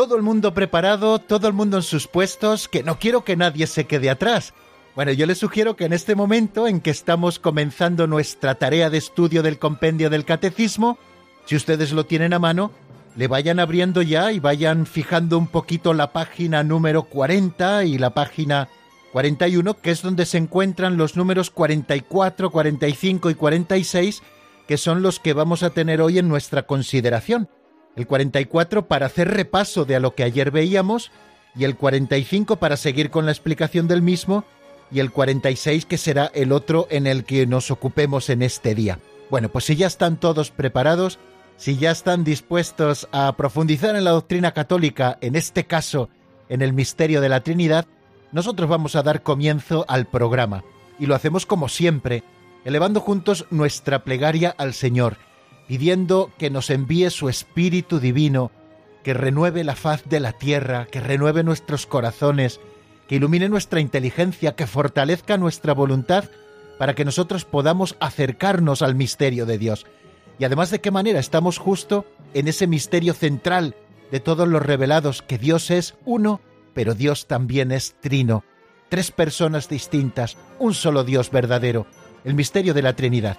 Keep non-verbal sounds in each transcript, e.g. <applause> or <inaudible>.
Todo el mundo preparado, todo el mundo en sus puestos, que no quiero que nadie se quede atrás. Bueno, yo les sugiero que en este momento en que estamos comenzando nuestra tarea de estudio del compendio del catecismo, si ustedes lo tienen a mano, le vayan abriendo ya y vayan fijando un poquito la página número 40 y la página 41, que es donde se encuentran los números 44, 45 y 46, que son los que vamos a tener hoy en nuestra consideración. El 44 para hacer repaso de a lo que ayer veíamos y el 45 para seguir con la explicación del mismo y el 46 que será el otro en el que nos ocupemos en este día. Bueno, pues si ya están todos preparados, si ya están dispuestos a profundizar en la doctrina católica, en este caso en el misterio de la Trinidad, nosotros vamos a dar comienzo al programa. Y lo hacemos como siempre, elevando juntos nuestra plegaria al Señor, pidiendo que nos envíe su Espíritu Divino, que renueve la faz de la tierra, que renueve nuestros corazones, que ilumine nuestra inteligencia, que fortalezca nuestra voluntad para que nosotros podamos acercarnos al misterio de Dios. Y además de qué manera estamos justo en ese misterio central de todos los revelados, que Dios es uno, pero Dios también es trino. Tres personas distintas, un solo Dios verdadero, el misterio de la Trinidad.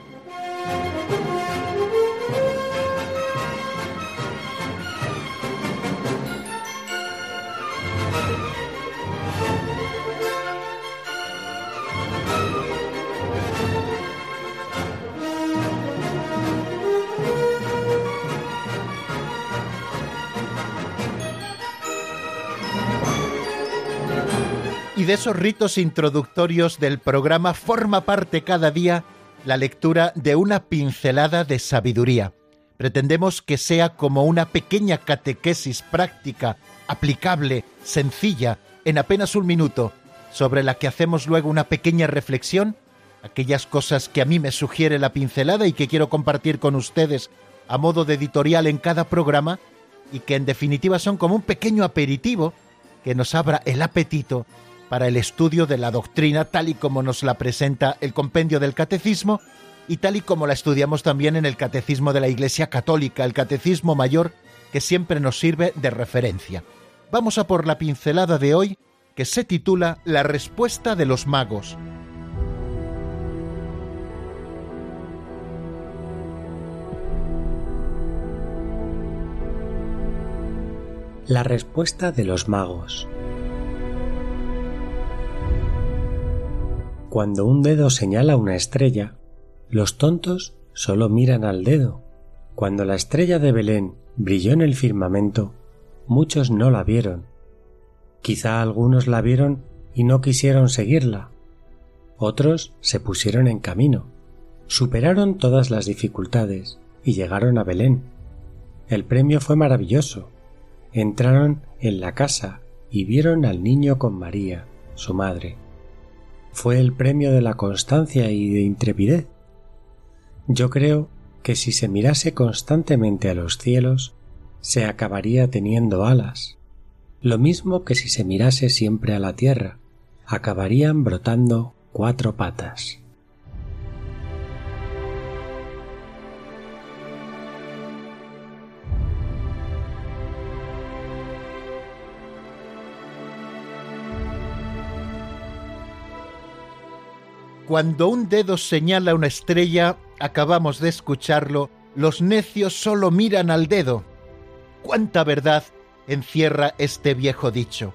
Y de esos ritos introductorios del programa forma parte cada día la lectura de una pincelada de sabiduría. Pretendemos que sea como una pequeña catequesis práctica, aplicable, sencilla, en apenas un minuto, sobre la que hacemos luego una pequeña reflexión, aquellas cosas que a mí me sugiere la pincelada y que quiero compartir con ustedes a modo de editorial en cada programa, y que en definitiva son como un pequeño aperitivo que nos abra el apetito para el estudio de la doctrina tal y como nos la presenta el compendio del catecismo y tal y como la estudiamos también en el catecismo de la Iglesia Católica, el catecismo mayor que siempre nos sirve de referencia. Vamos a por la pincelada de hoy que se titula La respuesta de los magos. La respuesta de los magos. Cuando un dedo señala una estrella, los tontos solo miran al dedo. Cuando la estrella de Belén brilló en el firmamento, muchos no la vieron. Quizá algunos la vieron y no quisieron seguirla. Otros se pusieron en camino, superaron todas las dificultades y llegaron a Belén. El premio fue maravilloso. Entraron en la casa y vieron al niño con María, su madre fue el premio de la constancia y de intrepidez. Yo creo que si se mirase constantemente a los cielos, se acabaría teniendo alas. lo mismo que si se mirase siempre a la tierra, acabarían brotando cuatro patas. Cuando un dedo señala una estrella, acabamos de escucharlo, los necios solo miran al dedo. ¿Cuánta verdad encierra este viejo dicho?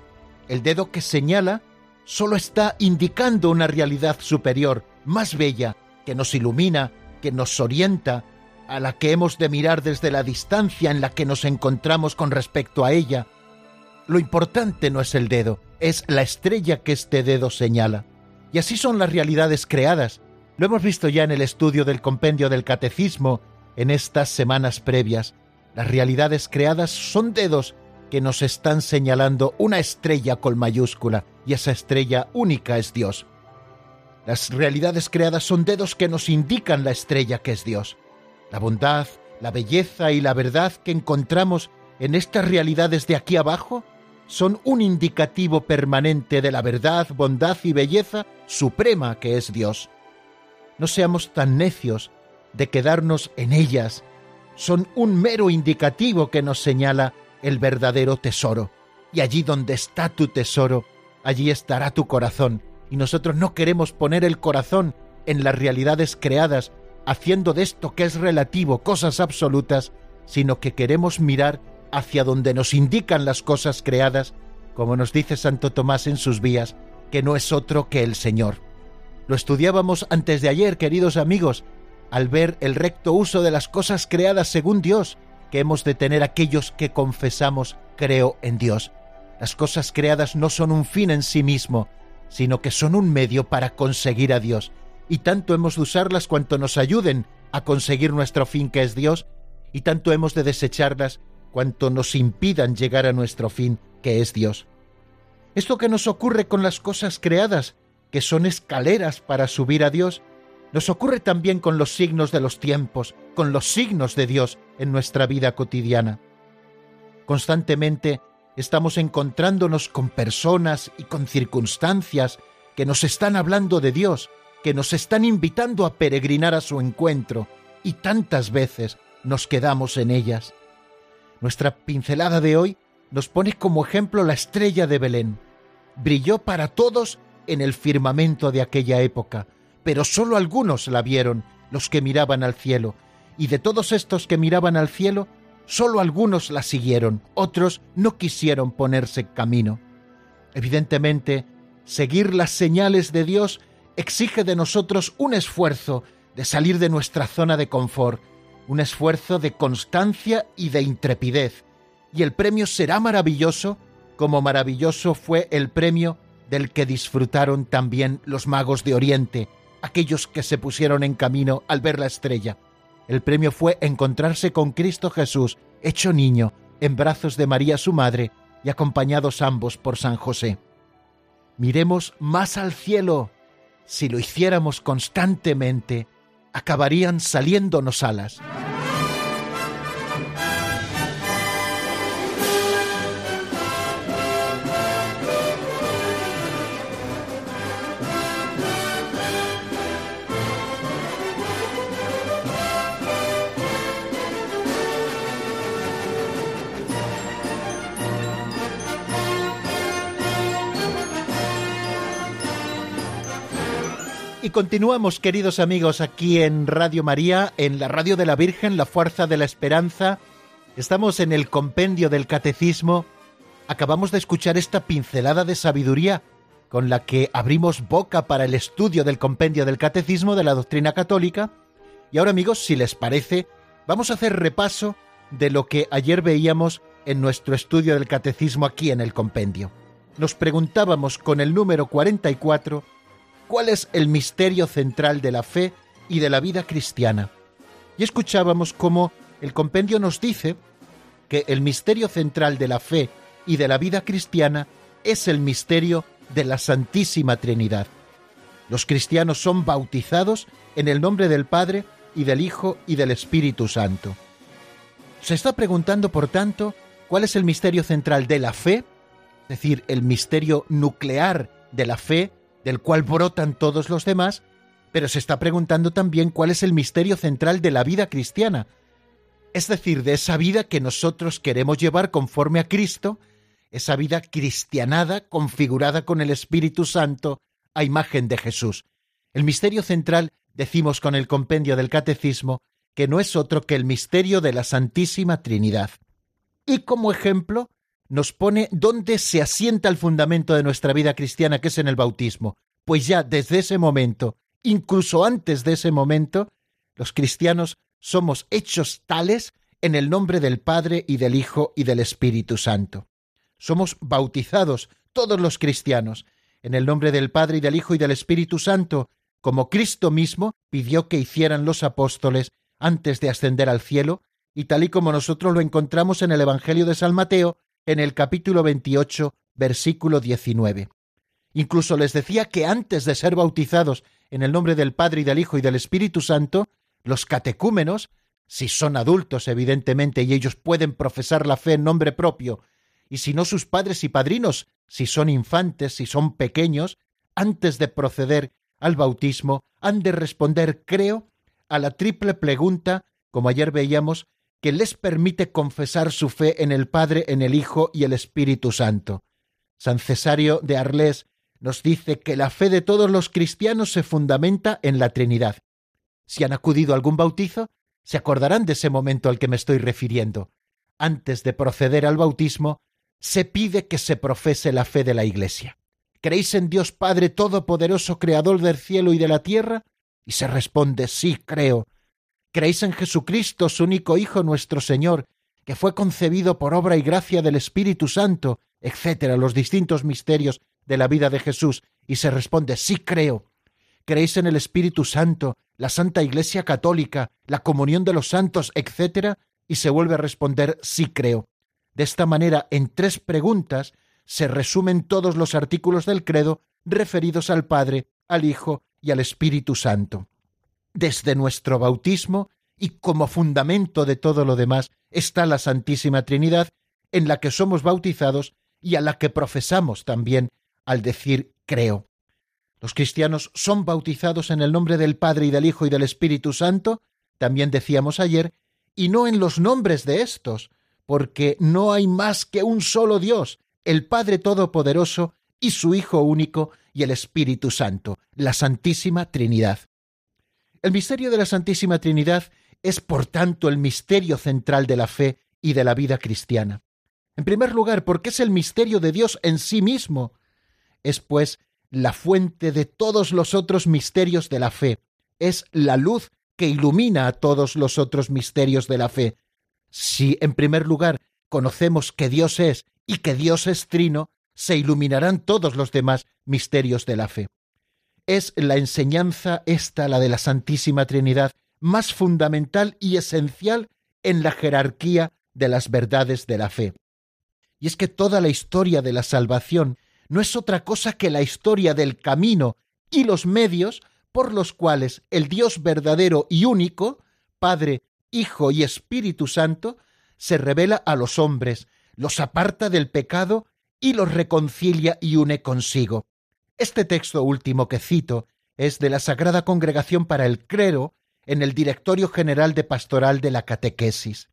El dedo que señala solo está indicando una realidad superior, más bella, que nos ilumina, que nos orienta, a la que hemos de mirar desde la distancia en la que nos encontramos con respecto a ella. Lo importante no es el dedo, es la estrella que este dedo señala. Y así son las realidades creadas. Lo hemos visto ya en el estudio del compendio del catecismo en estas semanas previas. Las realidades creadas son dedos que nos están señalando una estrella con mayúscula, y esa estrella única es Dios. Las realidades creadas son dedos que nos indican la estrella que es Dios. La bondad, la belleza y la verdad que encontramos en estas realidades de aquí abajo son un indicativo permanente de la verdad, bondad y belleza suprema que es Dios. No seamos tan necios de quedarnos en ellas. Son un mero indicativo que nos señala el verdadero tesoro. Y allí donde está tu tesoro, allí estará tu corazón. Y nosotros no queremos poner el corazón en las realidades creadas, haciendo de esto que es relativo cosas absolutas, sino que queremos mirar hacia donde nos indican las cosas creadas, como nos dice Santo Tomás en sus vías, que no es otro que el Señor. Lo estudiábamos antes de ayer, queridos amigos, al ver el recto uso de las cosas creadas según Dios, que hemos de tener aquellos que confesamos creo en Dios. Las cosas creadas no son un fin en sí mismo, sino que son un medio para conseguir a Dios, y tanto hemos de usarlas cuanto nos ayuden a conseguir nuestro fin que es Dios, y tanto hemos de desecharlas cuanto nos impidan llegar a nuestro fin que es Dios. Esto que nos ocurre con las cosas creadas, que son escaleras para subir a Dios, nos ocurre también con los signos de los tiempos, con los signos de Dios en nuestra vida cotidiana. Constantemente estamos encontrándonos con personas y con circunstancias que nos están hablando de Dios, que nos están invitando a peregrinar a su encuentro, y tantas veces nos quedamos en ellas. Nuestra pincelada de hoy nos pone como ejemplo la estrella de Belén. Brilló para todos en el firmamento de aquella época, pero sólo algunos la vieron, los que miraban al cielo, y de todos estos que miraban al cielo, sólo algunos la siguieron, otros no quisieron ponerse camino. Evidentemente, seguir las señales de Dios exige de nosotros un esfuerzo de salir de nuestra zona de confort, un esfuerzo de constancia y de intrepidez, y el premio será maravilloso como maravilloso fue el premio del que disfrutaron también los magos de Oriente, aquellos que se pusieron en camino al ver la estrella. El premio fue encontrarse con Cristo Jesús, hecho niño, en brazos de María su madre y acompañados ambos por San José. Miremos más al cielo. Si lo hiciéramos constantemente, acabarían saliéndonos alas. Continuamos, queridos amigos, aquí en Radio María, en la Radio de la Virgen, la Fuerza de la Esperanza. Estamos en el compendio del Catecismo. Acabamos de escuchar esta pincelada de sabiduría con la que abrimos boca para el estudio del compendio del Catecismo de la doctrina católica. Y ahora, amigos, si les parece, vamos a hacer repaso de lo que ayer veíamos en nuestro estudio del Catecismo aquí en el compendio. Nos preguntábamos con el número 44 cuál es el misterio central de la fe y de la vida cristiana. Y escuchábamos cómo el compendio nos dice que el misterio central de la fe y de la vida cristiana es el misterio de la Santísima Trinidad. Los cristianos son bautizados en el nombre del Padre y del Hijo y del Espíritu Santo. Se está preguntando, por tanto, cuál es el misterio central de la fe es decir, el misterio nuclear de la fe, del cual brotan todos los demás, pero se está preguntando también cuál es el misterio central de la vida cristiana, es decir, de esa vida que nosotros queremos llevar conforme a Cristo, esa vida cristianada, configurada con el Espíritu Santo, a imagen de Jesús. El misterio central, decimos con el compendio del Catecismo, que no es otro que el misterio de la Santísima Trinidad. Y como ejemplo, nos pone dónde se asienta el fundamento de nuestra vida cristiana, que es en el bautismo. Pues ya desde ese momento, incluso antes de ese momento, los cristianos somos hechos tales en el nombre del Padre y del Hijo y del Espíritu Santo. Somos bautizados todos los cristianos en el nombre del Padre y del Hijo y del Espíritu Santo, como Cristo mismo pidió que hicieran los apóstoles antes de ascender al cielo, y tal y como nosotros lo encontramos en el Evangelio de San Mateo, en el capítulo 28, versículo 19. Incluso les decía que antes de ser bautizados en el nombre del Padre y del Hijo y del Espíritu Santo, los catecúmenos, si son adultos evidentemente y ellos pueden profesar la fe en nombre propio, y si no sus padres y padrinos, si son infantes, si son pequeños, antes de proceder al bautismo, han de responder, creo, a la triple pregunta, como ayer veíamos, que les permite confesar su fe en el Padre, en el Hijo y el Espíritu Santo. San Cesario de Arles nos dice que la fe de todos los cristianos se fundamenta en la Trinidad. Si han acudido a algún bautizo, se acordarán de ese momento al que me estoy refiriendo. Antes de proceder al bautismo, se pide que se profese la fe de la Iglesia. ¿Creéis en Dios Padre Todopoderoso, Creador del cielo y de la tierra? Y se responde, sí, creo. ¿Creéis en Jesucristo, su único Hijo, nuestro Señor, que fue concebido por obra y gracia del Espíritu Santo, etcétera, los distintos misterios de la vida de Jesús? Y se responde, sí, creo. ¿Creéis en el Espíritu Santo, la Santa Iglesia Católica, la comunión de los santos, etcétera? Y se vuelve a responder, sí creo. De esta manera, en tres preguntas, se resumen todos los artículos del credo referidos al Padre, al Hijo y al Espíritu Santo. Desde nuestro bautismo y como fundamento de todo lo demás está la Santísima Trinidad, en la que somos bautizados y a la que profesamos también al decir creo. Los cristianos son bautizados en el nombre del Padre y del Hijo y del Espíritu Santo, también decíamos ayer, y no en los nombres de estos, porque no hay más que un solo Dios, el Padre Todopoderoso y su Hijo único y el Espíritu Santo, la Santísima Trinidad. El misterio de la Santísima Trinidad es, por tanto, el misterio central de la fe y de la vida cristiana. En primer lugar, porque es el misterio de Dios en sí mismo. Es, pues, la fuente de todos los otros misterios de la fe. Es la luz que ilumina a todos los otros misterios de la fe. Si, en primer lugar, conocemos que Dios es y que Dios es trino, se iluminarán todos los demás misterios de la fe. Es la enseñanza esta, la de la Santísima Trinidad, más fundamental y esencial en la jerarquía de las verdades de la fe. Y es que toda la historia de la salvación no es otra cosa que la historia del camino y los medios por los cuales el Dios verdadero y único, Padre, Hijo y Espíritu Santo, se revela a los hombres, los aparta del pecado y los reconcilia y une consigo. Este texto último que cito es de la Sagrada Congregación para el Clero en el Directorio General de Pastoral de la Catequesis.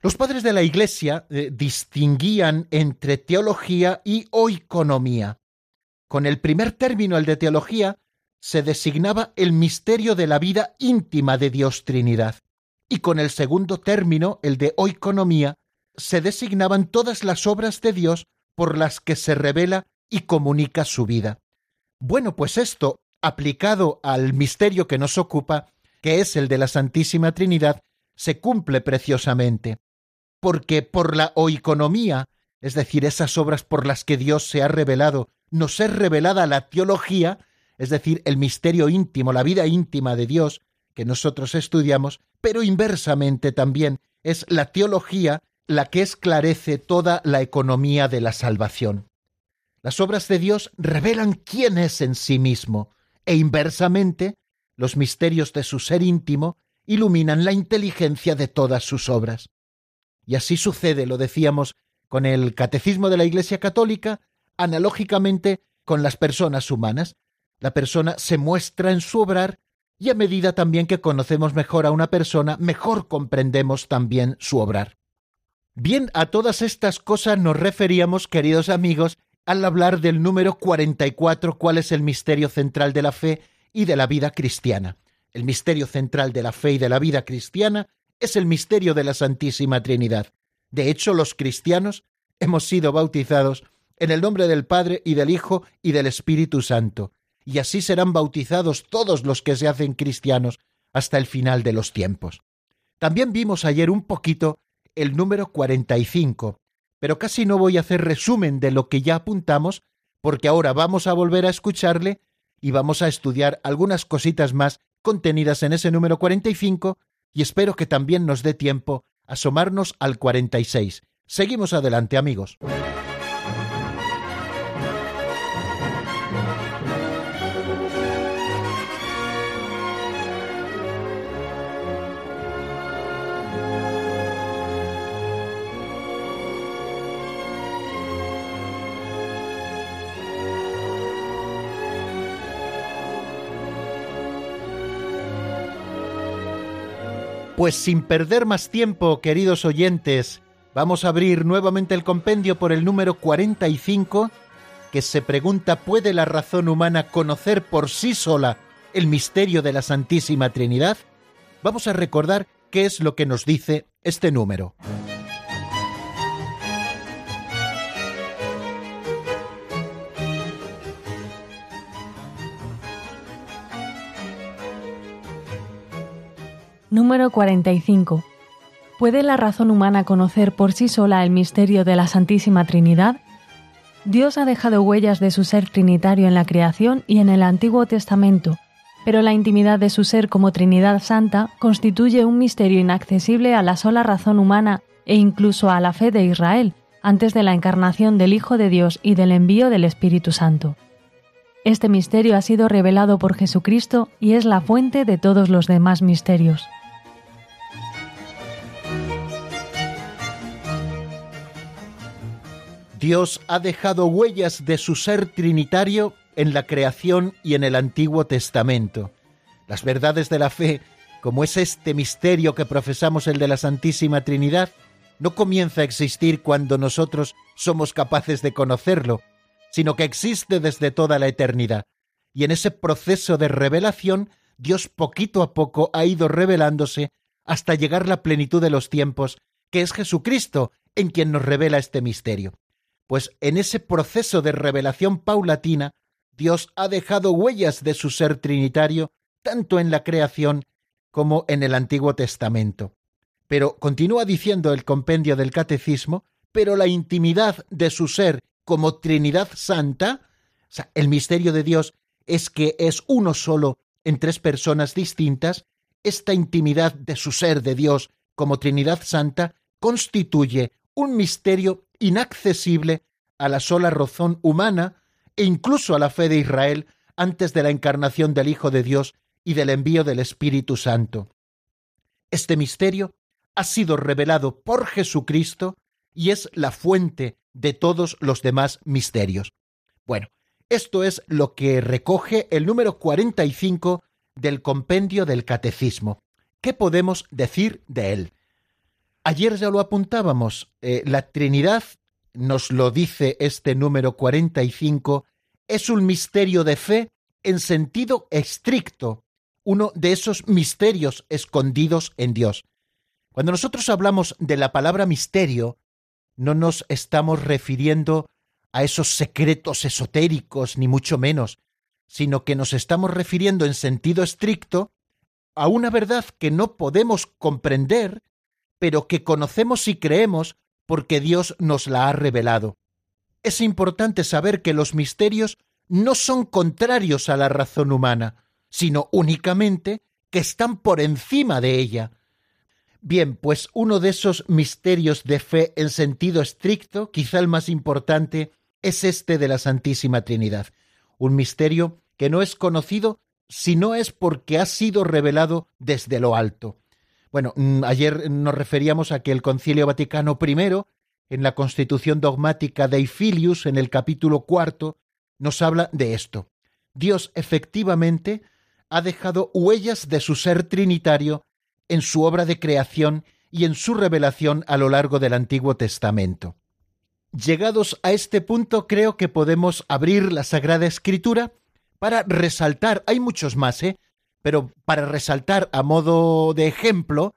Los padres de la Iglesia eh, distinguían entre teología y oikonomía. Con el primer término, el de teología, se designaba el misterio de la vida íntima de Dios Trinidad, y con el segundo término, el de oikonomía, se designaban todas las obras de Dios por las que se revela y comunica su vida. Bueno, pues esto, aplicado al misterio que nos ocupa, que es el de la Santísima Trinidad, se cumple preciosamente, porque por la oikonomía, es decir, esas obras por las que Dios se ha revelado, nos es revelada la teología, es decir, el misterio íntimo, la vida íntima de Dios, que nosotros estudiamos, pero inversamente también es la teología la que esclarece toda la economía de la salvación. Las obras de Dios revelan quién es en sí mismo, e inversamente, los misterios de su ser íntimo iluminan la inteligencia de todas sus obras. Y así sucede, lo decíamos con el catecismo de la Iglesia Católica, analógicamente con las personas humanas. La persona se muestra en su obrar y a medida también que conocemos mejor a una persona, mejor comprendemos también su obrar. Bien, a todas estas cosas nos referíamos, queridos amigos, al hablar del número 44, cuál es el misterio central de la fe y de la vida cristiana. El misterio central de la fe y de la vida cristiana es el misterio de la Santísima Trinidad. De hecho, los cristianos hemos sido bautizados en el nombre del Padre y del Hijo y del Espíritu Santo, y así serán bautizados todos los que se hacen cristianos hasta el final de los tiempos. También vimos ayer un poquito el número 45, pero casi no voy a hacer resumen de lo que ya apuntamos, porque ahora vamos a volver a escucharle y vamos a estudiar algunas cositas más contenidas en ese número 45 y espero que también nos dé tiempo asomarnos al 46. Seguimos adelante amigos. Pues sin perder más tiempo, queridos oyentes, vamos a abrir nuevamente el compendio por el número 45, que se pregunta ¿puede la razón humana conocer por sí sola el misterio de la Santísima Trinidad? Vamos a recordar qué es lo que nos dice este número. Número 45. ¿Puede la razón humana conocer por sí sola el misterio de la Santísima Trinidad? Dios ha dejado huellas de su ser trinitario en la creación y en el Antiguo Testamento, pero la intimidad de su ser como Trinidad Santa constituye un misterio inaccesible a la sola razón humana e incluso a la fe de Israel, antes de la encarnación del Hijo de Dios y del envío del Espíritu Santo. Este misterio ha sido revelado por Jesucristo y es la fuente de todos los demás misterios. Dios ha dejado huellas de su ser trinitario en la creación y en el Antiguo Testamento. Las verdades de la fe, como es este misterio que profesamos el de la Santísima Trinidad, no comienza a existir cuando nosotros somos capaces de conocerlo, sino que existe desde toda la eternidad. Y en ese proceso de revelación, Dios poquito a poco ha ido revelándose hasta llegar la plenitud de los tiempos, que es Jesucristo en quien nos revela este misterio pues en ese proceso de revelación paulatina, Dios ha dejado huellas de su ser trinitario tanto en la creación como en el Antiguo Testamento. Pero continúa diciendo el compendio del Catecismo, pero la intimidad de su ser como Trinidad Santa, o sea, el misterio de Dios es que es uno solo en tres personas distintas, esta intimidad de su ser de Dios como Trinidad Santa constituye un misterio inaccesible a la sola razón humana e incluso a la fe de Israel antes de la encarnación del Hijo de Dios y del envío del Espíritu Santo. Este misterio ha sido revelado por Jesucristo y es la fuente de todos los demás misterios. Bueno, esto es lo que recoge el número 45 del compendio del Catecismo. ¿Qué podemos decir de él? Ayer ya lo apuntábamos, eh, la Trinidad, nos lo dice este número 45, es un misterio de fe en sentido estricto, uno de esos misterios escondidos en Dios. Cuando nosotros hablamos de la palabra misterio, no nos estamos refiriendo a esos secretos esotéricos, ni mucho menos, sino que nos estamos refiriendo en sentido estricto a una verdad que no podemos comprender pero que conocemos y creemos porque Dios nos la ha revelado. Es importante saber que los misterios no son contrarios a la razón humana, sino únicamente que están por encima de ella. Bien, pues uno de esos misterios de fe en sentido estricto, quizá el más importante, es este de la Santísima Trinidad, un misterio que no es conocido si no es porque ha sido revelado desde lo alto. Bueno, mm, ayer nos referíamos a que el Concilio Vaticano I, en la Constitución dogmática de Ifilius, en el capítulo cuarto, nos habla de esto. Dios efectivamente ha dejado huellas de su ser trinitario en su obra de creación y en su revelación a lo largo del Antiguo Testamento. Llegados a este punto, creo que podemos abrir la Sagrada Escritura para resaltar, hay muchos más, ¿eh? Pero para resaltar a modo de ejemplo,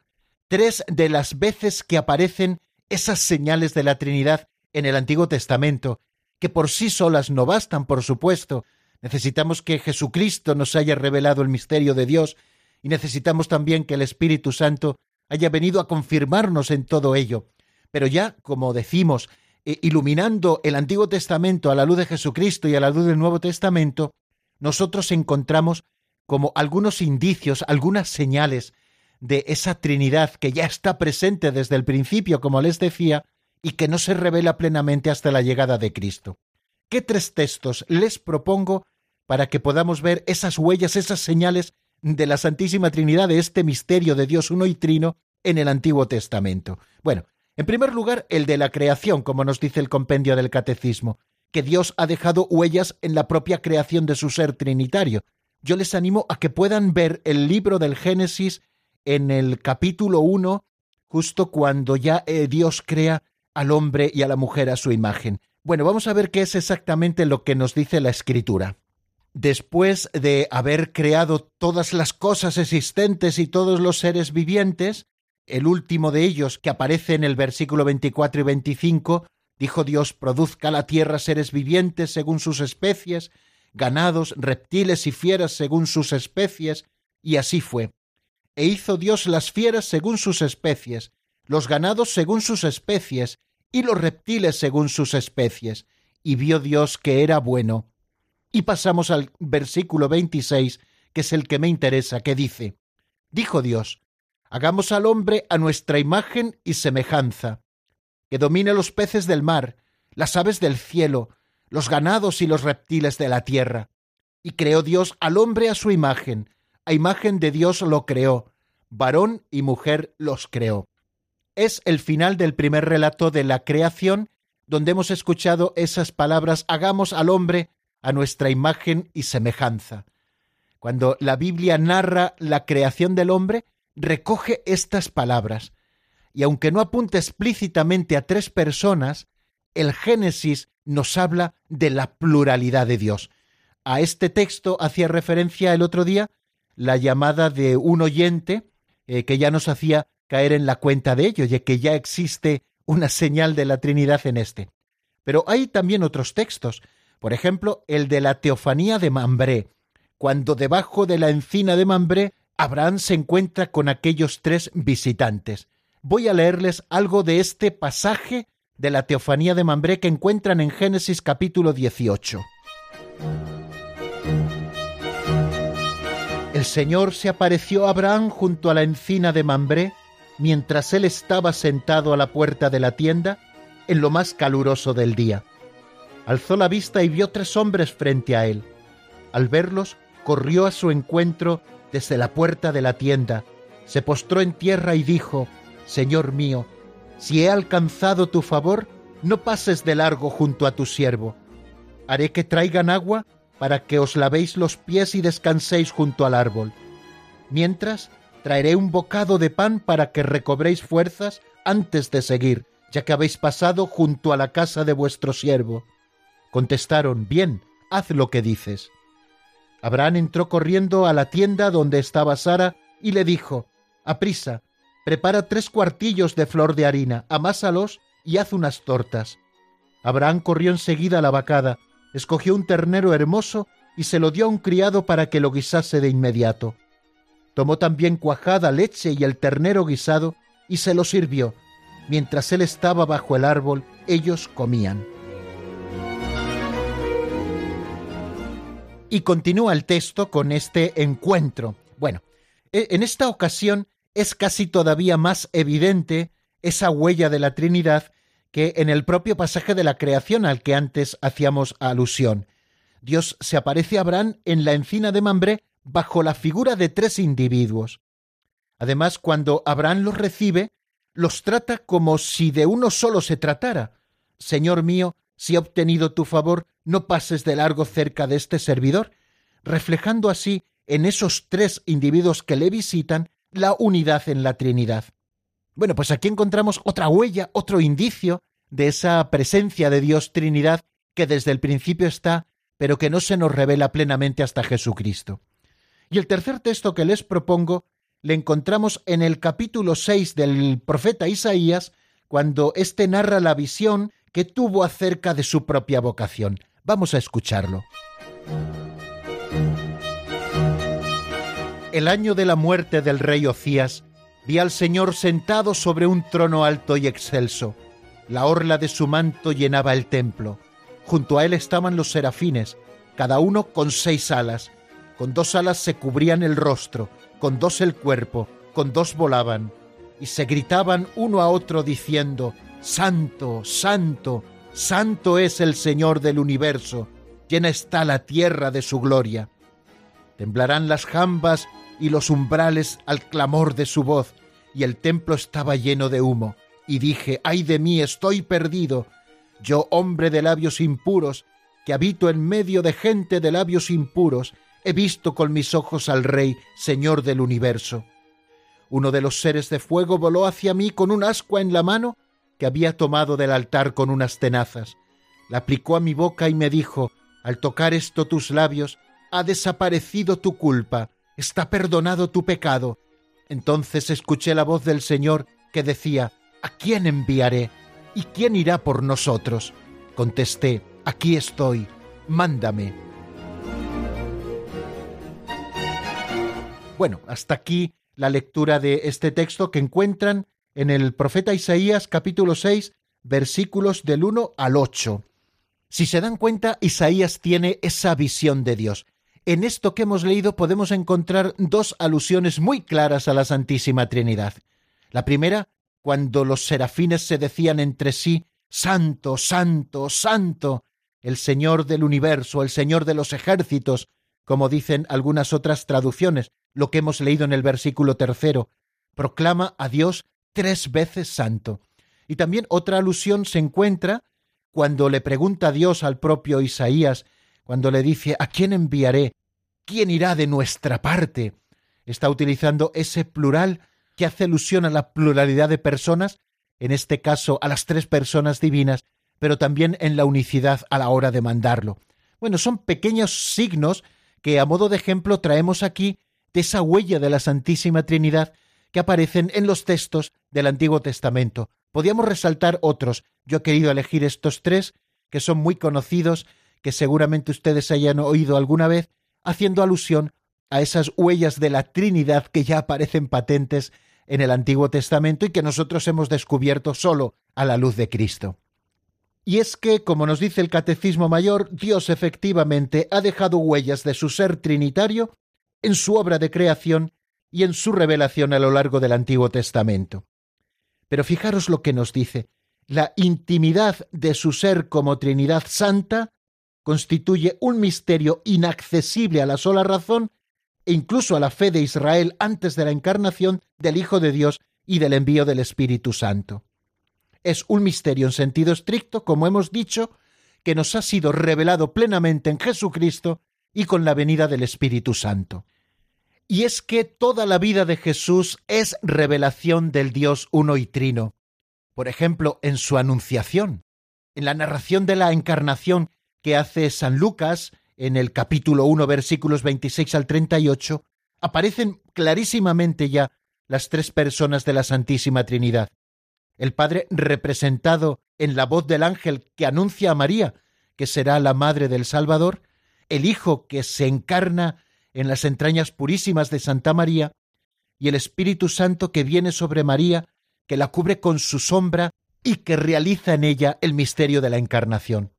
tres de las veces que aparecen esas señales de la Trinidad en el Antiguo Testamento, que por sí solas no bastan, por supuesto. Necesitamos que Jesucristo nos haya revelado el misterio de Dios y necesitamos también que el Espíritu Santo haya venido a confirmarnos en todo ello. Pero ya, como decimos, eh, iluminando el Antiguo Testamento a la luz de Jesucristo y a la luz del Nuevo Testamento, nosotros encontramos como algunos indicios, algunas señales de esa Trinidad que ya está presente desde el principio, como les decía, y que no se revela plenamente hasta la llegada de Cristo. ¿Qué tres textos les propongo para que podamos ver esas huellas, esas señales de la Santísima Trinidad, de este misterio de Dios uno y trino en el Antiguo Testamento? Bueno, en primer lugar, el de la creación, como nos dice el compendio del Catecismo, que Dios ha dejado huellas en la propia creación de su ser trinitario. Yo les animo a que puedan ver el libro del Génesis en el capítulo 1, justo cuando ya eh, Dios crea al hombre y a la mujer a su imagen. Bueno, vamos a ver qué es exactamente lo que nos dice la escritura. Después de haber creado todas las cosas existentes y todos los seres vivientes, el último de ellos, que aparece en el versículo 24 y 25, dijo Dios, produzca la tierra seres vivientes según sus especies, ganados, reptiles y fieras según sus especies, y así fue e hizo Dios las fieras según sus especies, los ganados según sus especies, y los reptiles según sus especies, y vio Dios que era bueno. Y pasamos al versículo 26, que es el que me interesa, que dice, Dijo Dios, hagamos al hombre a nuestra imagen y semejanza, que domine los peces del mar, las aves del cielo, los ganados y los reptiles de la tierra. Y creó Dios al hombre a su imagen, a imagen de Dios lo creó, varón y mujer los creó. Es el final del primer relato de la creación, donde hemos escuchado esas palabras, hagamos al hombre a nuestra imagen y semejanza. Cuando la Biblia narra la creación del hombre, recoge estas palabras, y aunque no apunta explícitamente a tres personas, el Génesis nos habla de la pluralidad de Dios. A este texto hacía referencia el otro día la llamada de un oyente eh, que ya nos hacía caer en la cuenta de ello, ya que ya existe una señal de la Trinidad en este. Pero hay también otros textos, por ejemplo, el de la teofanía de Mambré, cuando debajo de la encina de Mambré Abraham se encuentra con aquellos tres visitantes. Voy a leerles algo de este pasaje de la teofanía de Mambré que encuentran en Génesis capítulo 18. El Señor se apareció a Abraham junto a la encina de Mambré, mientras él estaba sentado a la puerta de la tienda, en lo más caluroso del día. Alzó la vista y vio tres hombres frente a él. Al verlos, corrió a su encuentro desde la puerta de la tienda, se postró en tierra y dijo, Señor mío, si he alcanzado tu favor, no pases de largo junto a tu siervo. Haré que traigan agua para que os lavéis los pies y descanséis junto al árbol. Mientras, traeré un bocado de pan para que recobréis fuerzas antes de seguir, ya que habéis pasado junto a la casa de vuestro siervo. Contestaron, bien, haz lo que dices. Abraham entró corriendo a la tienda donde estaba Sara y le dijo, Aprisa, prepara tres cuartillos de flor de harina, amásalos y haz unas tortas. Abraham corrió enseguida a la vacada, escogió un ternero hermoso y se lo dio a un criado para que lo guisase de inmediato. Tomó también cuajada, leche y el ternero guisado y se lo sirvió. Mientras él estaba bajo el árbol, ellos comían. Y continúa el texto con este encuentro. Bueno, e, en esta ocasión es casi todavía más evidente esa huella de la Trinidad que en el propio pasaje de la creación al que antes hacíamos alusión. Dios se aparece a Abraham en la encina de Mambré bajo la figura de tres individuos. Además, cuando Abraham los recibe, los trata como si de uno solo se tratara. Señor mío, si he obtenido tu favor, no pases de largo cerca de este servidor, reflejando así en esos tres individuos que le visitan la unidad en la Trinidad. Bueno, pues aquí encontramos otra huella, otro indicio de esa presencia de Dios Trinidad que desde el principio está, pero que no se nos revela plenamente hasta Jesucristo. Y el tercer texto que les propongo le encontramos en el capítulo 6 del profeta Isaías, cuando éste narra la visión que tuvo acerca de su propia vocación. Vamos a escucharlo. El año de la muerte del rey Ocías, vi al Señor sentado sobre un trono alto y excelso. La orla de su manto llenaba el templo. Junto a él estaban los serafines, cada uno con seis alas. Con dos alas se cubrían el rostro, con dos el cuerpo, con dos volaban. Y se gritaban uno a otro diciendo, Santo, Santo, Santo es el Señor del universo, llena está la tierra de su gloria. Temblarán las jambas y los umbrales al clamor de su voz, y el templo estaba lleno de humo. Y dije, ay de mí, estoy perdido, yo hombre de labios impuros, que habito en medio de gente de labios impuros, he visto con mis ojos al Rey, Señor del universo. Uno de los seres de fuego voló hacia mí con un ascua en la mano que había tomado del altar con unas tenazas. La aplicó a mi boca y me dijo, al tocar esto tus labios, ha desaparecido tu culpa, está perdonado tu pecado. Entonces escuché la voz del Señor que decía, ¿A quién enviaré? ¿Y quién irá por nosotros? Contesté, aquí estoy, mándame. Bueno, hasta aquí la lectura de este texto que encuentran en el profeta Isaías capítulo 6 versículos del 1 al 8. Si se dan cuenta, Isaías tiene esa visión de Dios. En esto que hemos leído podemos encontrar dos alusiones muy claras a la Santísima Trinidad. La primera, cuando los serafines se decían entre sí, Santo, Santo, Santo, el Señor del universo, el Señor de los ejércitos, como dicen algunas otras traducciones, lo que hemos leído en el versículo tercero, proclama a Dios tres veces santo. Y también otra alusión se encuentra cuando le pregunta a Dios al propio Isaías cuando le dice, ¿a quién enviaré? ¿Quién irá de nuestra parte? Está utilizando ese plural que hace alusión a la pluralidad de personas, en este caso a las tres personas divinas, pero también en la unicidad a la hora de mandarlo. Bueno, son pequeños signos que a modo de ejemplo traemos aquí de esa huella de la Santísima Trinidad que aparecen en los textos del Antiguo Testamento. Podíamos resaltar otros. Yo he querido elegir estos tres, que son muy conocidos que seguramente ustedes hayan oído alguna vez, haciendo alusión a esas huellas de la Trinidad que ya aparecen patentes en el Antiguo Testamento y que nosotros hemos descubierto solo a la luz de Cristo. Y es que, como nos dice el Catecismo Mayor, Dios efectivamente ha dejado huellas de su ser trinitario en su obra de creación y en su revelación a lo largo del Antiguo Testamento. Pero fijaros lo que nos dice, la intimidad de su ser como Trinidad Santa constituye un misterio inaccesible a la sola razón e incluso a la fe de Israel antes de la encarnación del Hijo de Dios y del envío del Espíritu Santo. Es un misterio en sentido estricto, como hemos dicho, que nos ha sido revelado plenamente en Jesucristo y con la venida del Espíritu Santo. Y es que toda la vida de Jesús es revelación del Dios uno y trino. Por ejemplo, en su anunciación, en la narración de la encarnación que hace San Lucas en el capítulo 1 versículos 26 al 38, aparecen clarísimamente ya las tres personas de la Santísima Trinidad. El Padre representado en la voz del ángel que anuncia a María que será la madre del Salvador, el Hijo que se encarna en las entrañas purísimas de Santa María, y el Espíritu Santo que viene sobre María, que la cubre con su sombra y que realiza en ella el misterio de la encarnación.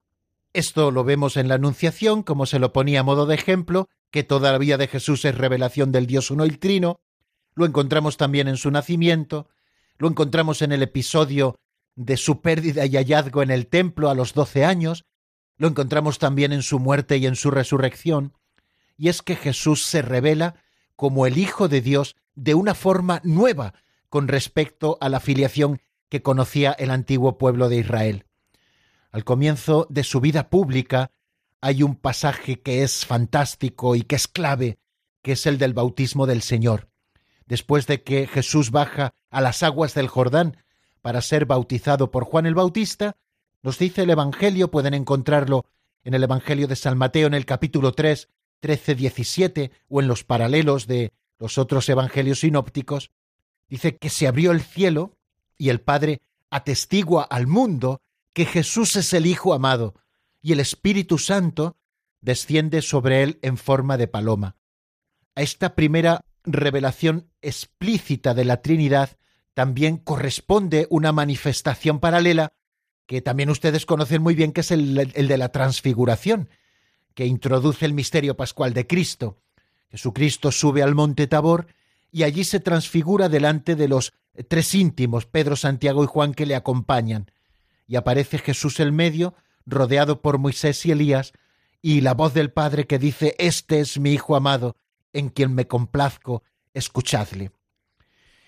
Esto lo vemos en la Anunciación, como se lo ponía a modo de ejemplo, que toda la vida de Jesús es revelación del Dios uno y trino, lo encontramos también en su nacimiento, lo encontramos en el episodio de su pérdida y hallazgo en el templo a los doce años, lo encontramos también en su muerte y en su resurrección, y es que Jesús se revela como el Hijo de Dios de una forma nueva, con respecto a la filiación que conocía el antiguo pueblo de Israel. Al comienzo de su vida pública hay un pasaje que es fantástico y que es clave, que es el del bautismo del Señor. Después de que Jesús baja a las aguas del Jordán para ser bautizado por Juan el Bautista, nos dice el Evangelio, pueden encontrarlo en el Evangelio de San Mateo en el capítulo 3, 13, 17 o en los paralelos de los otros Evangelios sinópticos, dice que se abrió el cielo y el Padre atestigua al mundo que Jesús es el Hijo amado, y el Espíritu Santo desciende sobre él en forma de paloma. A esta primera revelación explícita de la Trinidad también corresponde una manifestación paralela que también ustedes conocen muy bien, que es el, el, de la transfiguración, que introduce el misterio pascual de Cristo. Jesucristo sube al monte Tabor y allí se transfigura delante de los tres íntimos, Pedro, Santiago y Juan, que le acompañan y aparece Jesús en medio, rodeado por Moisés y Elías, y la voz del Padre que dice, Este es mi Hijo amado, en quien me complazco, escuchadle.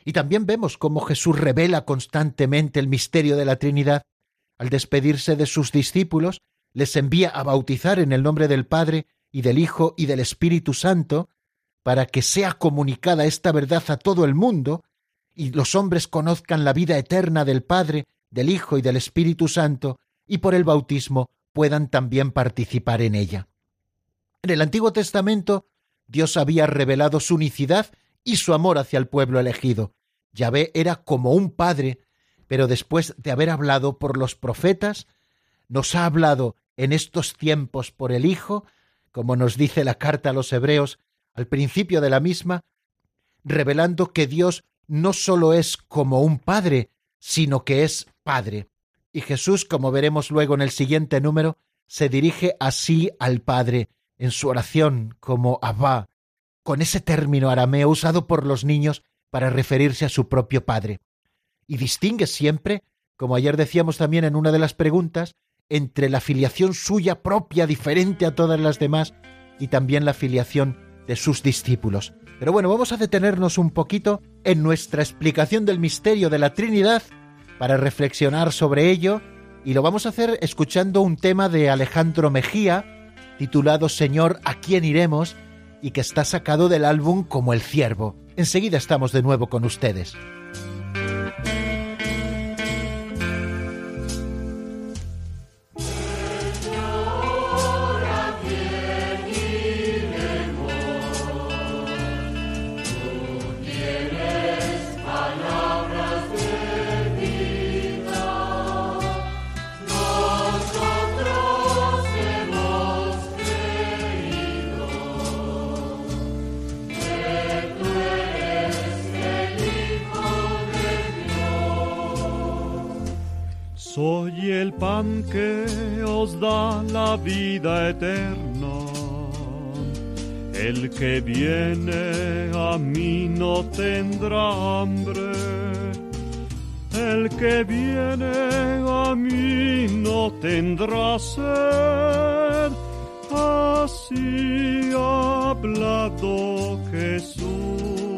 Y también vemos cómo Jesús revela constantemente el misterio de la Trinidad. Al despedirse de sus discípulos, les envía a bautizar en el nombre del Padre y del Hijo y del Espíritu Santo, para que sea comunicada esta verdad a todo el mundo, y los hombres conozcan la vida eterna del Padre del Hijo y del Espíritu Santo, y por el bautismo puedan también participar en ella. En el Antiguo Testamento, Dios había revelado su unicidad y su amor hacia el pueblo elegido. Yahvé era como un padre, pero después de haber hablado por los profetas, nos ha hablado en estos tiempos por el Hijo, como nos dice la carta a los Hebreos al principio de la misma, revelando que Dios no sólo es como un padre, sino que es Padre. Y Jesús, como veremos luego en el siguiente número, se dirige así al Padre en su oración como Abba, con ese término arameo usado por los niños para referirse a su propio Padre. Y distingue siempre, como ayer decíamos también en una de las preguntas, entre la filiación suya propia diferente a todas las demás y también la filiación de sus discípulos. Pero bueno, vamos a detenernos un poquito en nuestra explicación del misterio de la Trinidad para reflexionar sobre ello y lo vamos a hacer escuchando un tema de Alejandro Mejía titulado Señor, ¿a quién iremos? y que está sacado del álbum como el ciervo. Enseguida estamos de nuevo con ustedes. Vida eterna. El que viene a mí no tendrá hambre. El que viene a mí no tendrá sed. Así ha hablado Jesús.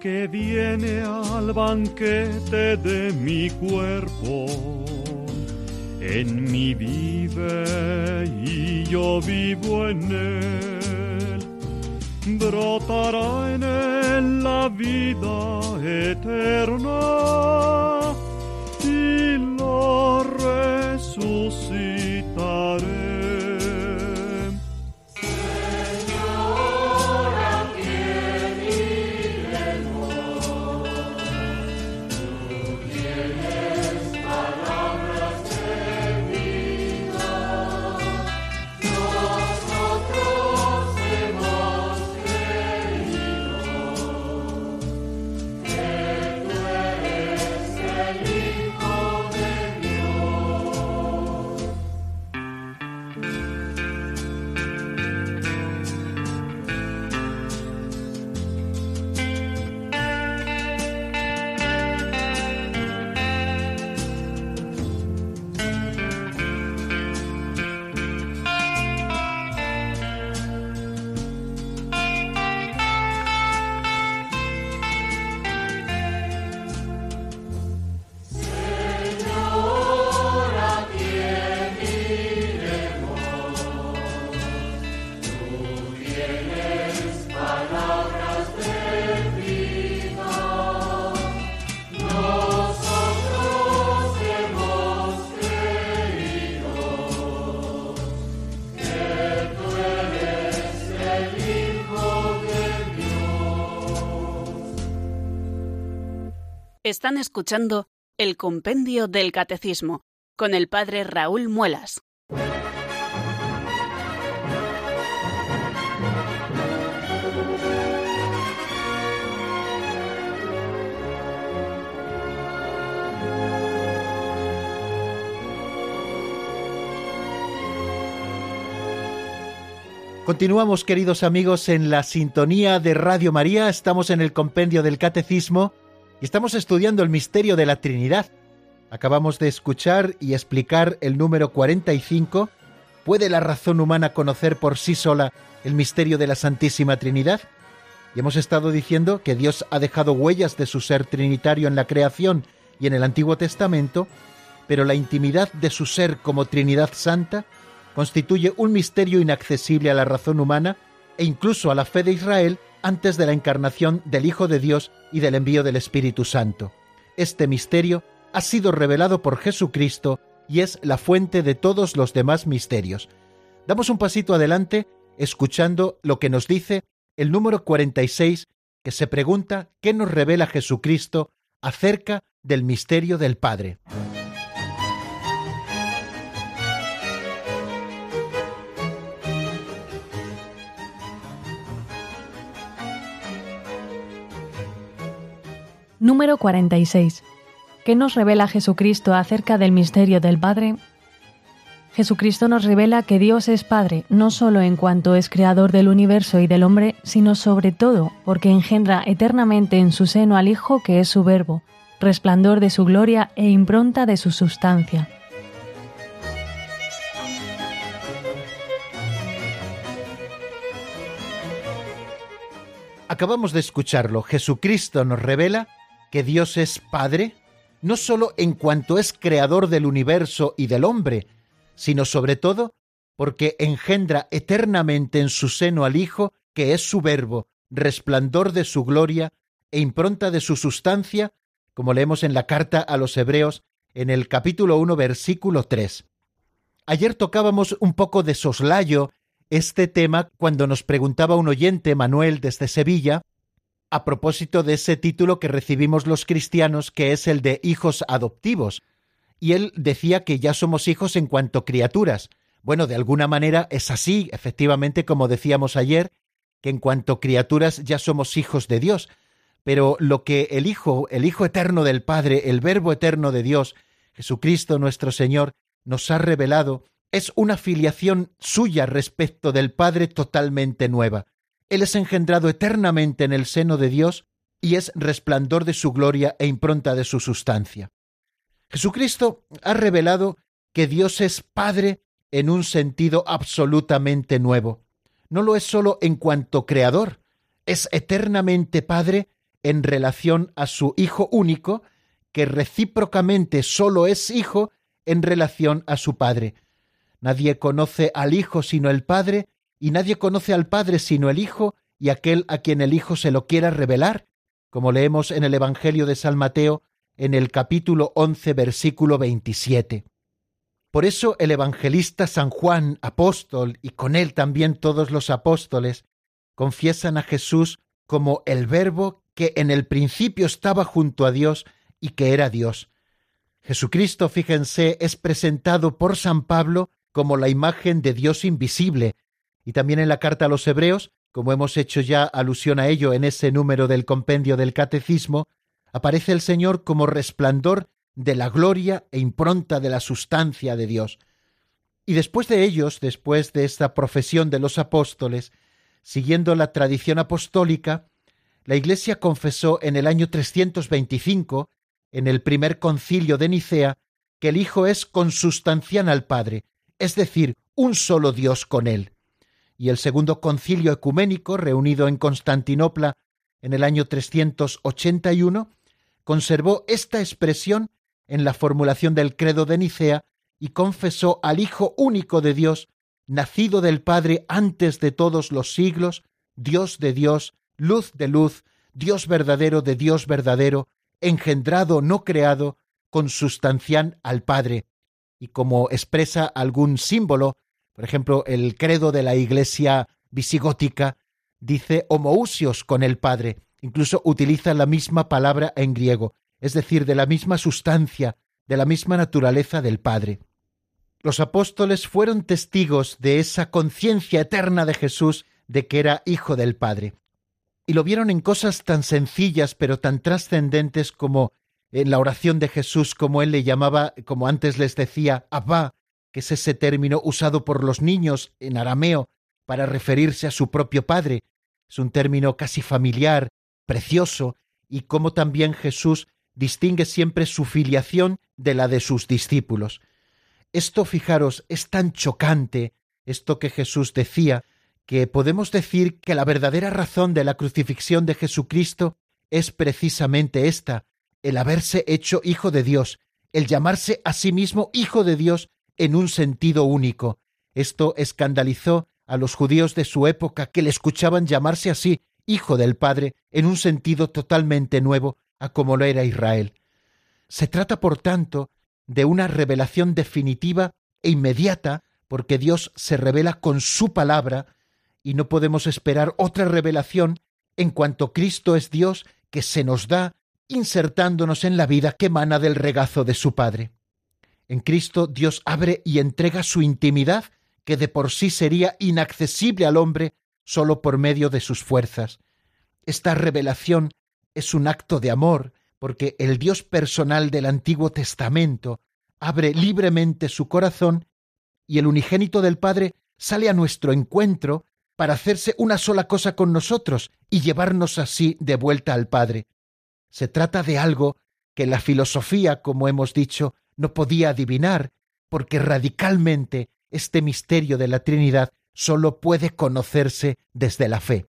Que viene al banquete de mi cuerpo. En mí vive y yo vivo en él. Brotará en él la vida eterna Están escuchando el Compendio del Catecismo con el Padre Raúl Muelas. Continuamos, queridos amigos, en la sintonía de Radio María. Estamos en el Compendio del Catecismo y estamos estudiando el misterio de la Trinidad. Acabamos de escuchar y explicar el número 45. ¿Puede la razón humana conocer por sí sola el misterio de la Santísima Trinidad? Y hemos estado diciendo que Dios ha dejado huellas de su ser trinitario en la creación y en el Antiguo Testamento, pero la intimidad de su ser como Trinidad Santa constituye un misterio inaccesible a la razón humana e incluso a la fe de Israel antes de la encarnación del Hijo de Dios y del envío del Espíritu Santo. Este misterio ha sido revelado por Jesucristo y es la fuente de todos los demás misterios. Damos un pasito adelante escuchando lo que nos dice el número 46 que se pregunta qué nos revela Jesucristo acerca del misterio del Padre. Número 46. ¿Qué nos revela Jesucristo acerca del misterio del Padre? Jesucristo nos revela que Dios es Padre, no solo en cuanto es creador del universo y del hombre, sino sobre todo porque engendra eternamente en su seno al Hijo que es su verbo, resplandor de su gloria e impronta de su sustancia. Acabamos de escucharlo. Jesucristo nos revela que Dios es Padre, no sólo en cuanto es creador del universo y del hombre, sino sobre todo porque engendra eternamente en su seno al Hijo, que es su verbo, resplandor de su gloria e impronta de su sustancia, como leemos en la carta a los Hebreos en el capítulo 1, versículo 3. Ayer tocábamos un poco de soslayo este tema cuando nos preguntaba un oyente, Manuel, desde Sevilla, a propósito de ese título que recibimos los cristianos, que es el de hijos adoptivos. Y él decía que ya somos hijos en cuanto criaturas. Bueno, de alguna manera es así, efectivamente, como decíamos ayer, que en cuanto criaturas ya somos hijos de Dios. Pero lo que el Hijo, el Hijo eterno del Padre, el Verbo eterno de Dios, Jesucristo nuestro Señor, nos ha revelado, es una filiación suya respecto del Padre totalmente nueva. Él es engendrado eternamente en el seno de Dios y es resplandor de su gloria e impronta de su sustancia. Jesucristo ha revelado que Dios es Padre en un sentido absolutamente nuevo. No lo es sólo en cuanto creador, es eternamente Padre en relación a su Hijo único, que recíprocamente solo es Hijo en relación a su Padre. Nadie conoce al Hijo sino el Padre, y nadie conoce al Padre sino el Hijo y aquel a quien el Hijo se lo quiera revelar, como leemos en el Evangelio de San Mateo en el capítulo 11, versículo 27. Por eso el evangelista San Juan, apóstol, y con él también todos los apóstoles, confiesan a Jesús como el Verbo que en el principio estaba junto a Dios y que era Dios. Jesucristo, fíjense, es presentado por San Pablo como la imagen de Dios invisible, y también en la carta a los Hebreos, como hemos hecho ya alusión a ello en ese número del compendio del Catecismo, aparece el Señor como resplandor de la gloria e impronta de la sustancia de Dios. Y después de ellos, después de esta profesión de los apóstoles, siguiendo la tradición apostólica, la Iglesia confesó en el año 325, en el primer concilio de Nicea, que el Hijo es consustancial al Padre, es decir, un solo Dios con él. Y el segundo concilio ecuménico, reunido en Constantinopla en el año 381, conservó esta expresión en la formulación del credo de Nicea y confesó al Hijo único de Dios, nacido del Padre antes de todos los siglos, Dios de Dios, luz de luz, Dios verdadero de Dios verdadero, engendrado, no creado, consustancial al Padre. Y como expresa algún símbolo, por ejemplo, el credo de la Iglesia visigótica, dice homoousios con el Padre, incluso utiliza la misma palabra en griego, es decir, de la misma sustancia, de la misma naturaleza del Padre. Los apóstoles fueron testigos de esa conciencia eterna de Jesús de que era Hijo del Padre. Y lo vieron en cosas tan sencillas pero tan trascendentes como en la oración de Jesús, como él le llamaba, como antes les decía, Abba, que es ese término usado por los niños en arameo para referirse a su propio Padre. Es un término casi familiar, precioso, y como también Jesús distingue siempre su filiación de la de sus discípulos. Esto, fijaros, es tan chocante, esto que Jesús decía, que podemos decir que la verdadera razón de la crucifixión de Jesucristo es precisamente esta, el haberse hecho hijo de Dios, el llamarse a sí mismo hijo de Dios en un sentido único. Esto escandalizó a los judíos de su época que le escuchaban llamarse así, hijo del Padre, en un sentido totalmente nuevo a como lo era Israel. Se trata, por tanto, de una revelación definitiva e inmediata, porque Dios se revela con su palabra, y no podemos esperar otra revelación en cuanto Cristo es Dios que se nos da insertándonos en la vida que emana del regazo de su Padre. En Cristo Dios abre y entrega su intimidad que de por sí sería inaccesible al hombre solo por medio de sus fuerzas. Esta revelación es un acto de amor, porque el Dios personal del Antiguo Testamento abre libremente su corazón y el unigénito del Padre sale a nuestro encuentro para hacerse una sola cosa con nosotros y llevarnos así de vuelta al Padre. Se trata de algo que la filosofía, como hemos dicho, no podía adivinar, porque radicalmente este misterio de la Trinidad sólo puede conocerse desde la fe.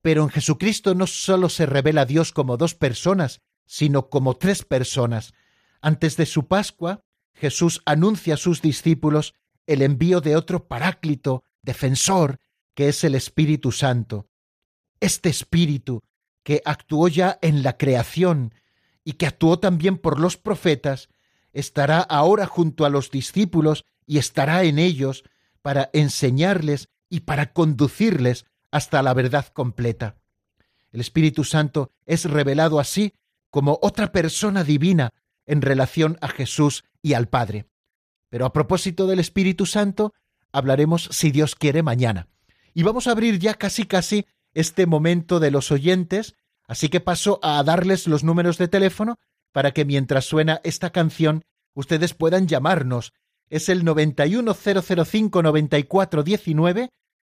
Pero en Jesucristo no sólo se revela Dios como dos personas, sino como tres personas. Antes de su Pascua, Jesús anuncia a sus discípulos el envío de otro paráclito, defensor, que es el Espíritu Santo. Este Espíritu, que actuó ya en la creación y que actuó también por los profetas, estará ahora junto a los discípulos y estará en ellos para enseñarles y para conducirles hasta la verdad completa. El Espíritu Santo es revelado así como otra persona divina en relación a Jesús y al Padre. Pero a propósito del Espíritu Santo, hablaremos, si Dios quiere, mañana. Y vamos a abrir ya casi casi este momento de los oyentes, así que paso a darles los números de teléfono para que mientras suena esta canción ustedes puedan llamarnos. Es el 910059419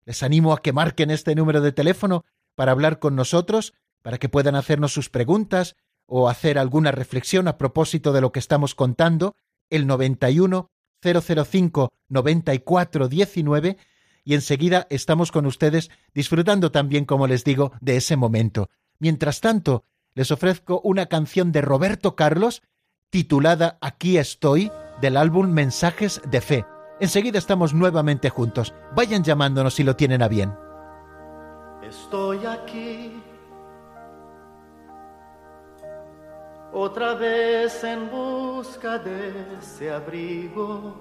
les animo a que marquen este número de teléfono para hablar con nosotros, para que puedan hacernos sus preguntas o hacer alguna reflexión a propósito de lo que estamos contando, el 91 005 94 19 y enseguida estamos con ustedes disfrutando también, como les digo, de ese momento. Mientras tanto, les ofrezco una canción de Roberto Carlos titulada Aquí estoy del álbum Mensajes de Fe. Enseguida estamos nuevamente juntos. Vayan llamándonos si lo tienen a bien. Estoy aquí otra vez en busca de ese abrigo.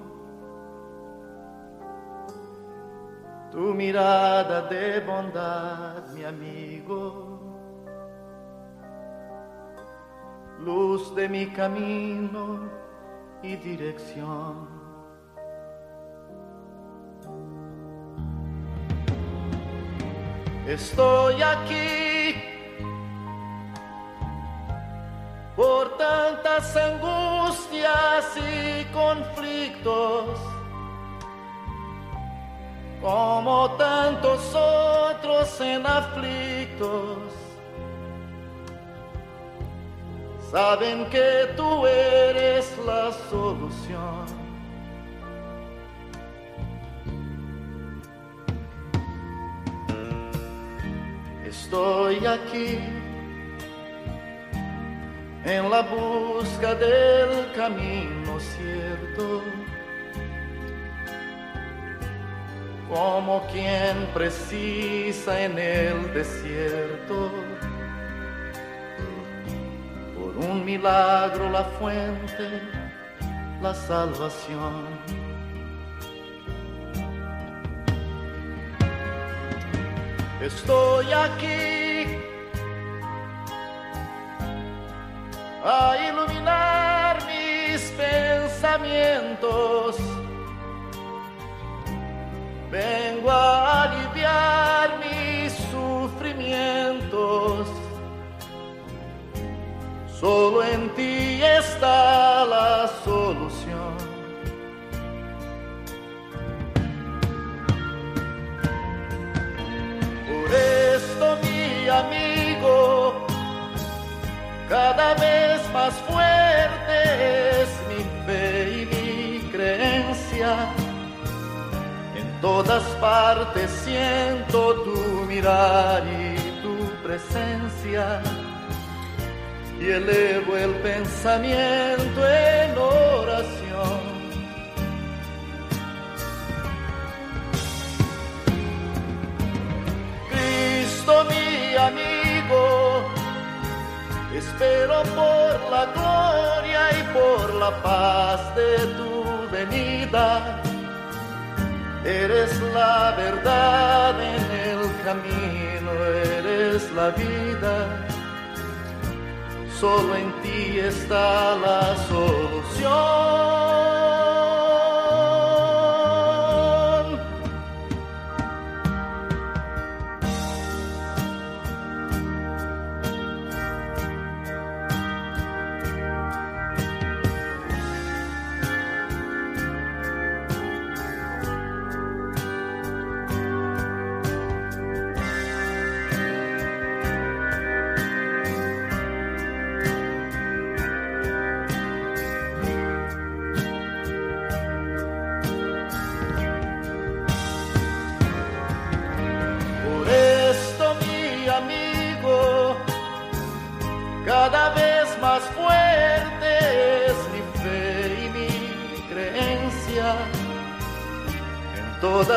Tu mirada de bondad, mi amigo. Luz de mi camino y dirección. Estoy aquí por tantas angustias y conflictos, como tantos otros en aflictos. Saben que tú eres la solución. Estoy aquí en la busca del camino cierto, como quien precisa en el desierto, milagro la fuente, la salvación. Estoy aquí a iluminar mis pensamientos. Cada vez más fuerte es mi fe y mi creencia. En todas partes siento tu mirar y tu presencia. Y elevo el pensamiento en oración. Cristo mi amigo, espero por la gloria y por la paz de tu venida. Eres la verdad en el camino, eres la vida. Solo en ti está la solución.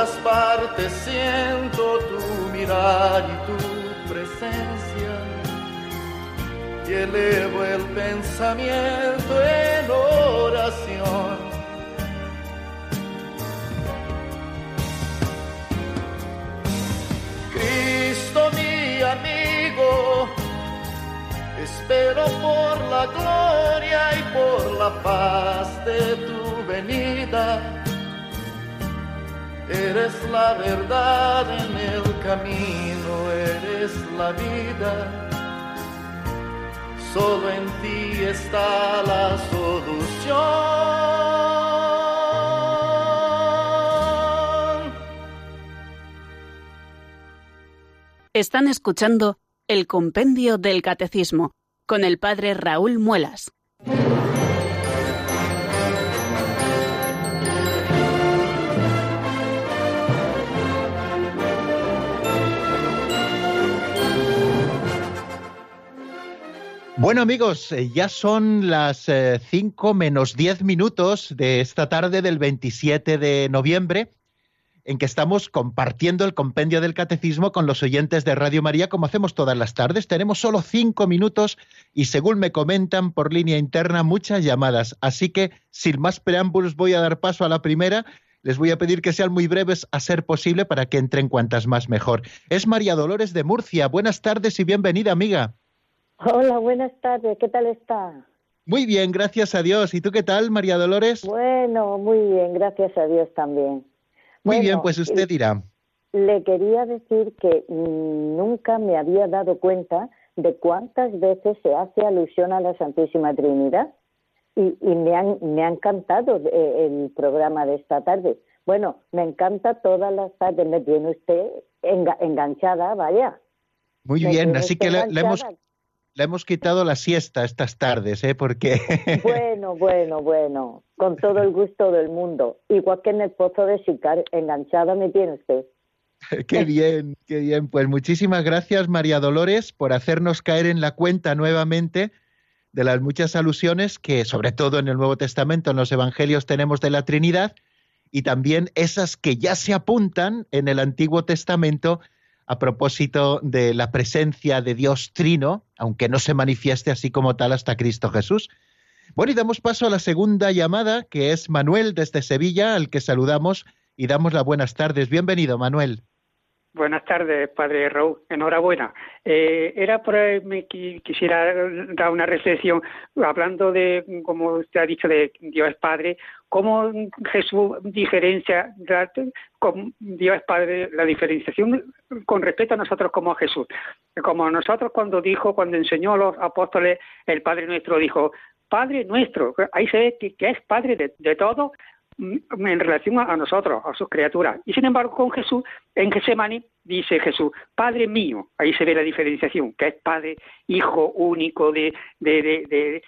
Todas partes siento tu mirar y tu presencia. Y elevo el pensamiento en oración. Cristo mi amigo, espero por la gloria y por la paz de tu venida. Eres la verdad en el camino, eres la vida. Solo en ti está la solución. Están escuchando el Compendio del Catecismo con el Padre Raúl Muelas. Bueno amigos, eh, ya son las 5 eh, menos 10 minutos de esta tarde del 27 de noviembre en que estamos compartiendo el compendio del catecismo con los oyentes de Radio María como hacemos todas las tardes. Tenemos solo cinco minutos y según me comentan por línea interna muchas llamadas. Así que sin más preámbulos voy a dar paso a la primera. Les voy a pedir que sean muy breves a ser posible para que entren cuantas más mejor. Es María Dolores de Murcia. Buenas tardes y bienvenida, amiga. Hola, buenas tardes, ¿qué tal está? Muy bien, gracias a Dios. ¿Y tú qué tal, María Dolores? Bueno, muy bien, gracias a Dios también. Muy bien, pues usted dirá. Le quería decir que nunca me había dado cuenta de cuántas veces se hace alusión a la Santísima Trinidad y, me, han, me ha encantado eh, el programa de esta tarde. Bueno, me encanta todas las tardes, me tiene usted enganchada, vaya. Muy bien, así que le, hemos, le hemos quitado la siesta estas tardes, ¿eh? Porque... <laughs> Bueno, bueno, bueno, con todo el gusto del mundo. Igual que en el pozo de Sicar, enganchada me tiene usted. <laughs> qué bien, qué bien. Pues muchísimas gracias, María Dolores, por hacernos caer en la cuenta nuevamente de las muchas alusiones que, sobre todo en el Nuevo Testamento, en los Evangelios tenemos de la Trinidad, y también esas que ya se apuntan en el Antiguo Testamento a propósito de la presencia de Dios Trino, aunque no se manifieste así como tal hasta Cristo Jesús. Bueno, y damos paso a la segunda llamada, que es Manuel desde Sevilla, al que saludamos y damos las buenas tardes. Bienvenido, Manuel. Buenas tardes, padre Raúl. Enhorabuena. Eh, era por me quisiera dar una reflexión hablando de, como usted ha dicho, de Dios es Padre. ¿Cómo Jesús diferencia con Dios es Padre la diferenciación con respecto a nosotros como Jesús? Como nosotros cuando dijo, cuando enseñó a los apóstoles, el Padre nuestro dijo, Padre nuestro, ahí se ve que, es Padre de, todo en relación a, nosotros, a sus criaturas. Y sin embargo, con Jesús, en Getsemani, dice Jesús, Padre mío, ahí se ve la diferenciación, que es Padre, Hijo único de, de, de,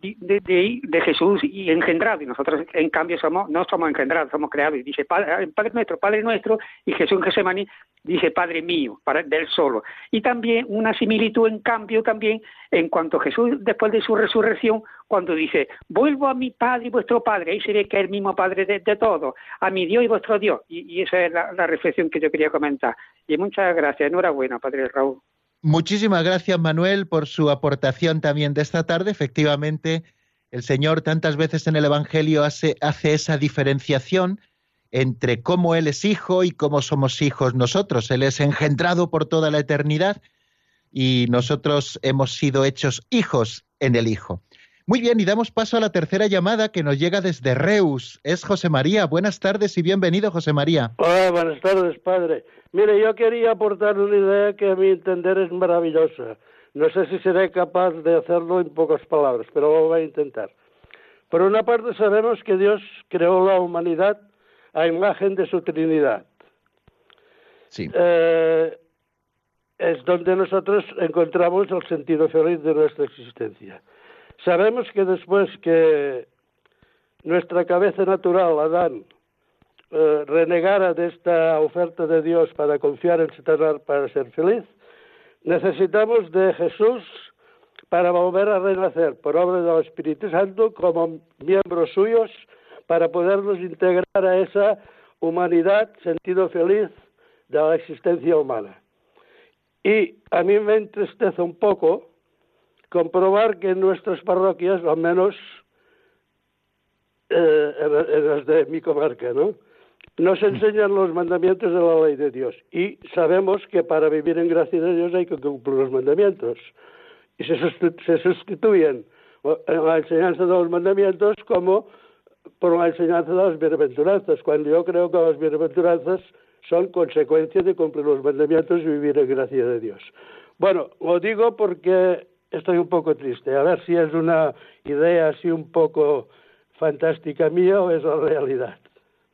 de, Jesús y engendrado. Y nosotros, en cambio, somos no somos engendrados, somos creados. Y dice Padre, Padre nuestro, Padre nuestro, y Jesús en Getsemani dice Padre mío, para, del solo. Y también una similitud, en cambio, también en cuanto Jesús, después de su resurrección, cuando dice, vuelvo a mi Padre y vuestro Padre, ahí se ve que es el mismo Padre de, de todos, a mi Dios y vuestro Dios. Y, esa es la, reflexión que yo quería comentar. Y muchas gracias, enhorabuena, Padre Raúl. Muchísimas gracias, Manuel, por su aportación también de esta tarde. Efectivamente, el Señor tantas veces en el Evangelio hace, hace esa diferenciación entre cómo Él es hijo y cómo somos hijos nosotros. Él es engendrado por toda la eternidad y nosotros hemos sido hechos hijos en el Hijo. Muy bien, y damos paso a la tercera llamada que nos llega desde Reus. Es José María. Buenas tardes y bienvenido, José María. Hola, buenas tardes, padre. Mire, yo quería aportar una idea que a mi entender es maravillosa. No sé si seré capaz de hacerlo en pocas palabras, pero lo voy a intentar. Por una parte sabemos que Dios creó la humanidad a imagen de su Trinidad. Sí. Eh, es donde nosotros encontramos el sentido feliz de nuestra existencia. Sabemos que después que nuestra cabeza natural, Adán, eh, renegara de esta oferta de Dios para confiar en Satanás para ser feliz, necesitamos de Jesús para volver a renacer por obra del Espíritu Santo como miembros suyos para podernos integrar a esa humanidad, sentido feliz de la existencia humana. Y a mí me entristece un poco comprobar que en nuestras parroquias, al menos eh, en, las de mi comarca, ¿no? Nos enseñan los mandamientos de la ley de Dios y sabemos que para vivir en gracia de Dios hay que cumplir los mandamientos y se, se sustituyen en la enseñanza de los mandamientos como por la enseñanza de las bienaventuranzas, cuando yo creo que las bienaventuranzas son consecuencia de cumplir los mandamientos y vivir en gracia de Dios. Bueno, lo digo porque estoy un poco triste. A ver si es una idea así un poco fantástica mía o es la realidad.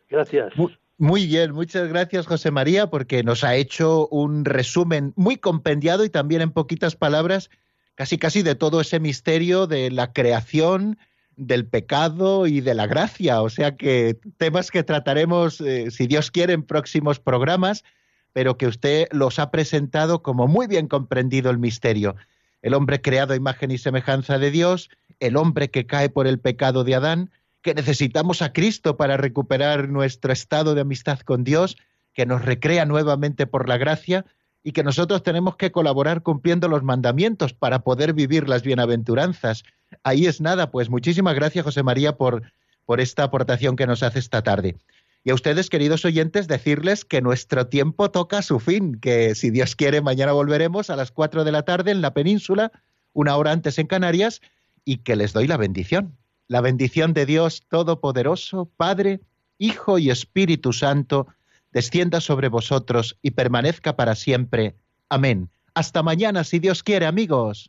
Gracias. Muy, bien, muchas gracias José María porque nos ha hecho un resumen muy compendiado y también en poquitas palabras casi casi de todo ese misterio de la creación, del pecado y de la gracia. O sea que temas que trataremos, eh, si Dios quiere, en próximos programas, pero que usted los ha presentado como muy bien comprendido el misterio. El hombre creado a imagen y semejanza de Dios, el hombre que cae por el pecado de Adán, que necesitamos a Cristo para recuperar nuestro estado de amistad con Dios, que nos recrea nuevamente por la gracia y que nosotros tenemos que colaborar cumpliendo los mandamientos para poder vivir las bienaventuranzas. Ahí es nada, pues muchísimas gracias José María por, por esta aportación que nos hace esta tarde. Y a ustedes, queridos oyentes, decirles que nuestro tiempo toca su fin, que si Dios quiere, mañana volveremos a las cuatro de la tarde en la península, una hora antes en Canarias, y que les doy la bendición. La bendición de Dios Todopoderoso, Padre, Hijo y Espíritu Santo, descienda sobre vosotros y permanezca para siempre. Amén. Hasta mañana, si Dios quiere, amigos.